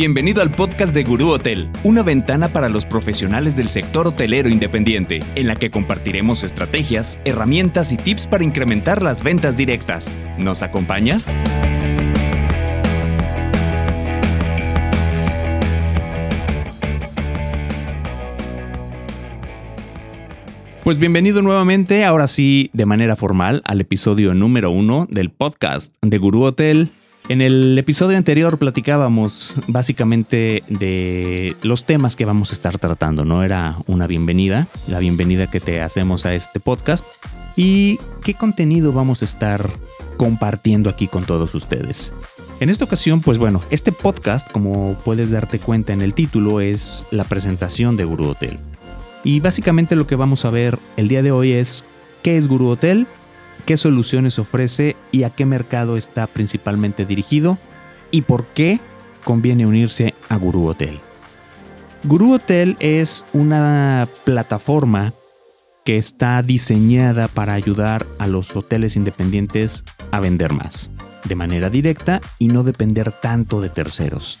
Bienvenido al podcast de Gurú Hotel, una ventana para los profesionales del sector hotelero independiente, en la que compartiremos estrategias, herramientas y tips para incrementar las ventas directas. ¿Nos acompañas? Pues bienvenido nuevamente, ahora sí, de manera formal, al episodio número uno del podcast de Gurú Hotel. En el episodio anterior platicábamos básicamente de los temas que vamos a estar tratando, ¿no? Era una bienvenida, la bienvenida que te hacemos a este podcast y qué contenido vamos a estar compartiendo aquí con todos ustedes. En esta ocasión, pues bueno, este podcast, como puedes darte cuenta en el título, es la presentación de Guru Hotel. Y básicamente lo que vamos a ver el día de hoy es qué es Guru Hotel, qué soluciones ofrece y a qué mercado está principalmente dirigido y por qué conviene unirse a Guru Hotel. Guru Hotel es una plataforma que está diseñada para ayudar a los hoteles independientes a vender más, de manera directa y no depender tanto de terceros.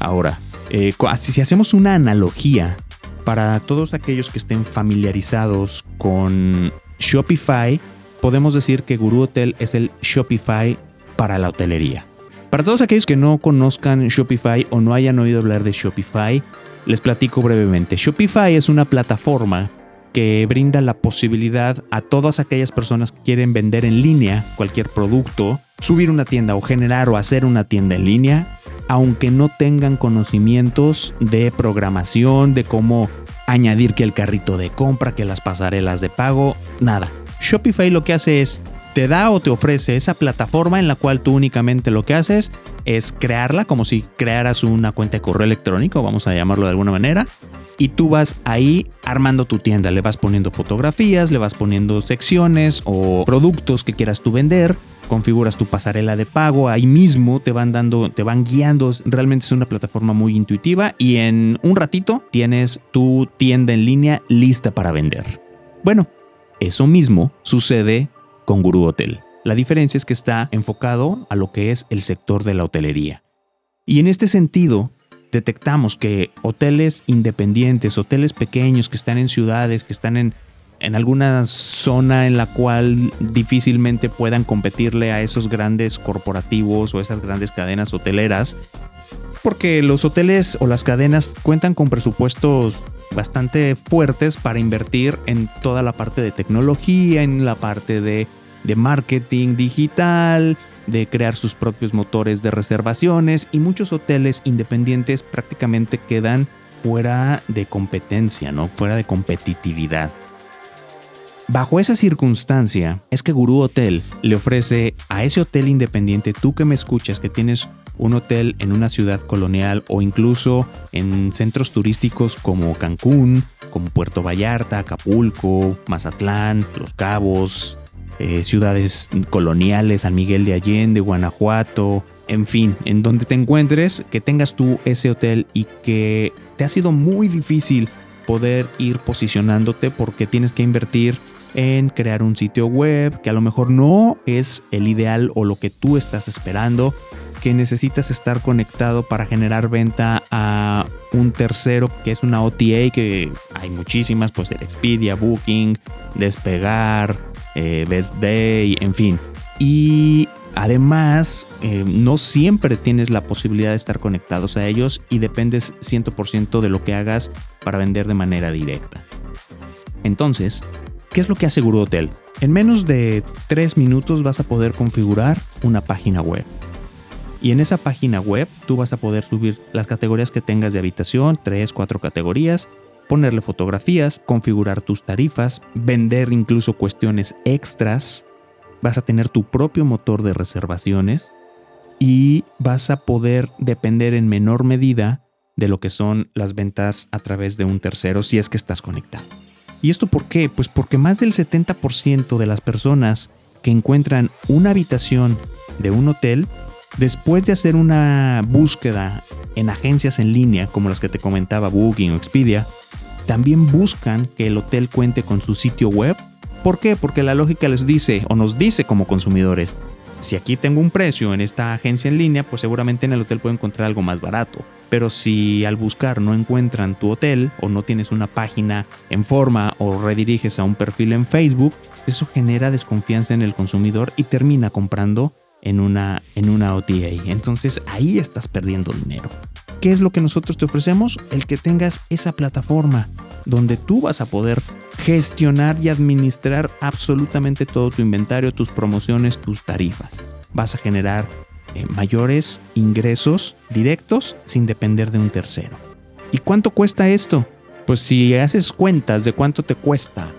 Ahora, eh, si hacemos una analogía para todos aquellos que estén familiarizados con Shopify, podemos decir que Guru Hotel es el Shopify para la hotelería. Para todos aquellos que no conozcan Shopify o no hayan oído hablar de Shopify, les platico brevemente. Shopify es una plataforma que brinda la posibilidad a todas aquellas personas que quieren vender en línea cualquier producto, subir una tienda o generar o hacer una tienda en línea, aunque no tengan conocimientos de programación, de cómo añadir que el carrito de compra, que las pasarelas de pago, nada. Shopify lo que hace es te da o te ofrece esa plataforma en la cual tú únicamente lo que haces es crearla como si crearas una cuenta de correo electrónico, vamos a llamarlo de alguna manera, y tú vas ahí armando tu tienda, le vas poniendo fotografías, le vas poniendo secciones o productos que quieras tú vender, configuras tu pasarela de pago, ahí mismo te van dando, te van guiando, realmente es una plataforma muy intuitiva y en un ratito tienes tu tienda en línea lista para vender. Bueno, eso mismo sucede con Guru Hotel. La diferencia es que está enfocado a lo que es el sector de la hotelería. Y en este sentido, detectamos que hoteles independientes, hoteles pequeños que están en ciudades, que están en, en alguna zona en la cual difícilmente puedan competirle a esos grandes corporativos o esas grandes cadenas hoteleras, porque los hoteles o las cadenas cuentan con presupuestos bastante fuertes para invertir en toda la parte de tecnología, en la parte de, marketing digital, de crear sus propios motores de reservaciones y muchos hoteles independientes prácticamente quedan fuera de competencia, ¿no? Fuera de competitividad. Bajo esa circunstancia es que Guru Hotel le ofrece a ese hotel independiente, tú que me escuchas, que tienes un hotel en una ciudad colonial o incluso en centros turísticos como Cancún, como Puerto Vallarta, Acapulco, Mazatlán, Los Cabos, eh, ciudades coloniales, San Miguel de Allende, Guanajuato, en fin, en donde te encuentres, que tengas tú ese hotel y que te ha sido muy difícil poder ir posicionándote porque tienes que invertir en crear un sitio web que a lo mejor no es el ideal o lo que tú estás esperando que necesitas estar conectado para generar venta a un tercero que es una OTA que hay muchísimas, pues el Expedia, Booking, Despegar, eh, Best Day, en fin. Y además, eh, no siempre tienes la posibilidad de estar conectados a ellos y dependes 100% de lo que hagas para vender de manera directa. Entonces, ¿qué es lo que hace Guru Hotel? En menos de 3 minutos vas a poder configurar una página web y en esa página web tú vas a poder subir las categorías que tengas de habitación, 3, 4 categorías, ponerle fotografías, configurar tus tarifas, vender incluso cuestiones extras. Vas a tener tu propio motor de reservaciones y vas a poder depender en menor medida de lo que son las ventas a través de un tercero si es que estás conectado. ¿Y esto por qué? Pues porque más del 70% de las personas que encuentran una habitación de un hotel Después de hacer una búsqueda en agencias en línea como las que te comentaba Booking o Expedia, también buscan que el hotel cuente con su sitio web. ¿Por qué? Porque la lógica les dice o nos dice como consumidores, si aquí tengo un precio en esta agencia en línea, pues seguramente en el hotel puedo encontrar algo más barato. pero si al buscar no encuentran tu hotel o no tienes una página en forma o rediriges a un perfil en Facebook, eso genera desconfianza en el consumidor y termina comprando en una, en una OTA. Entonces ahí estás perdiendo dinero. ¿Qué es lo que nosotros te ofrecemos? El que tengas esa plataforma donde tú vas a poder gestionar y administrar absolutamente todo tu inventario, tus promociones, tus tarifas. Vas a generar eh, mayores ingresos directos sin depender de un tercero. ¿Y cuánto cuesta esto? Pues si haces cuentas de cuánto te cuesta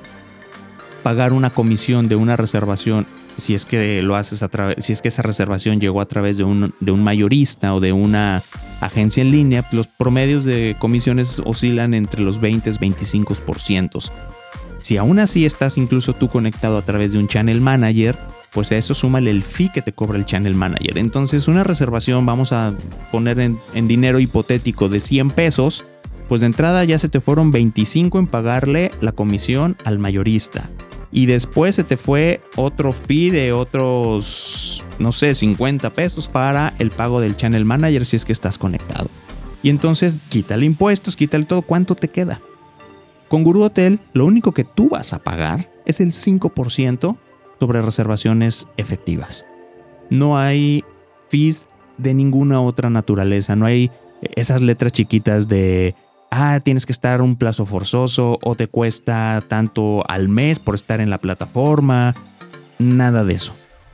pagar una comisión de una reservación, si es que lo haces si es que esa reservación llegó a través de un, mayorista o de una agencia en línea, los promedios de comisiones oscilan entre los 20 y 25%. Si aún así estás incluso tú conectado a través de un channel manager, pues a eso súmale el fee que te cobra el channel manager. Entonces una reservación, vamos a poner en, dinero hipotético de 100 pesos, pues de entrada ya se te fueron 25 en pagarle la comisión al mayorista. Y después se te fue otro fee de otros, no sé, 50 pesos para el pago del channel manager si es que estás conectado. Y entonces quítale impuestos, quítale todo, ¿cuánto te queda? Con Guru Hotel, lo único que tú vas a pagar es el 5% sobre reservaciones efectivas. No hay fees de ninguna otra naturaleza, no hay esas letras chiquitas de, ah, tienes que estar un plazo forzoso o te cuesta tanto al mes por estar en la plataforma, nada de eso.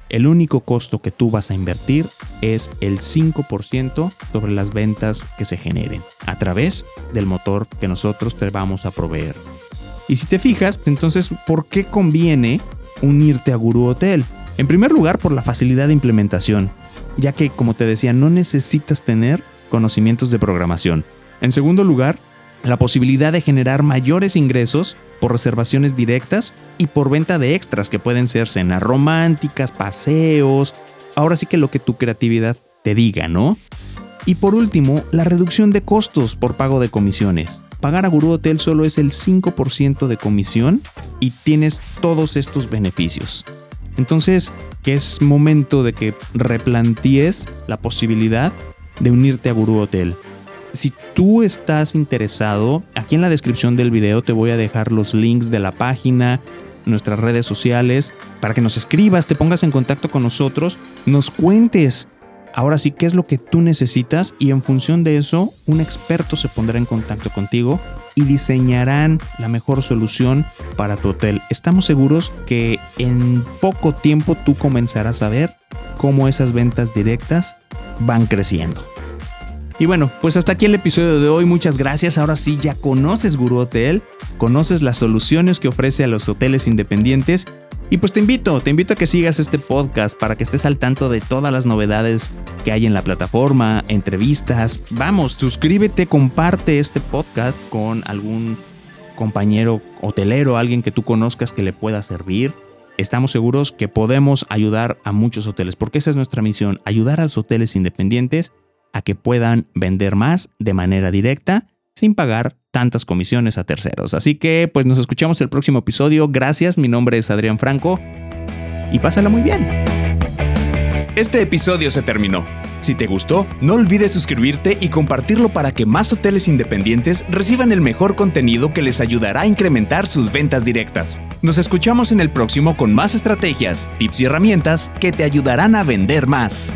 El único costo que tú vas a invertir es el 5% sobre las ventas que se generen a través del motor que nosotros te vamos a proveer. Y si te fijas, entonces, ¿por qué conviene unirte a Guru Hotel. En primer lugar, por la facilidad de implementación, ya que, como te decía, no necesitas tener conocimientos de programación. En segundo lugar, la posibilidad de generar mayores ingresos por reservaciones directas y por venta de extras que pueden ser cenas románticas, paseos, ahora sí que lo que tu creatividad te diga, ¿no? Y por último, la reducción de costos por pago de comisiones. Pagar a Guru Hotel solo es el 5% de comisión y tienes todos estos beneficios. Entonces, que es momento de que replantees la posibilidad de unirte a Guru Hotel. Si tú estás interesado, aquí en la descripción del video te voy a dejar los links de la página, nuestras redes sociales, para que nos escribas, te pongas en contacto con nosotros, nos cuentes Ahora sí, ¿qué es lo que tú necesitas? Y en función de eso, un experto se pondrá en contacto contigo y diseñarán la mejor solución para tu hotel. Estamos seguros que en poco tiempo tú comenzarás a ver cómo esas ventas directas van creciendo. Y bueno, pues hasta aquí el episodio de hoy. Muchas gracias. Ahora sí ya conoces Guru Hotel, conoces las soluciones que ofrece a los hoteles independientes y pues te invito, te invito a que sigas este podcast para que estés al tanto de todas las novedades que hay en la plataforma, entrevistas. Vamos, suscríbete, comparte este podcast con algún compañero hotelero, alguien que tú conozcas que le pueda servir. Estamos seguros que podemos ayudar a muchos hoteles, porque esa es nuestra misión, ayudar a los hoteles independientes a que puedan vender más de manera directa sin pagar tantas comisiones a terceros. Así que pues nos escuchamos el próximo episodio. Gracias, mi nombre es Adrián Franco y pásala muy bien. Este episodio se terminó. Si te gustó, no olvides suscribirte y compartirlo para que más hoteles independientes reciban el mejor contenido que les ayudará a incrementar sus ventas directas. Nos escuchamos en el próximo con más estrategias, tips y herramientas que te ayudarán a vender más.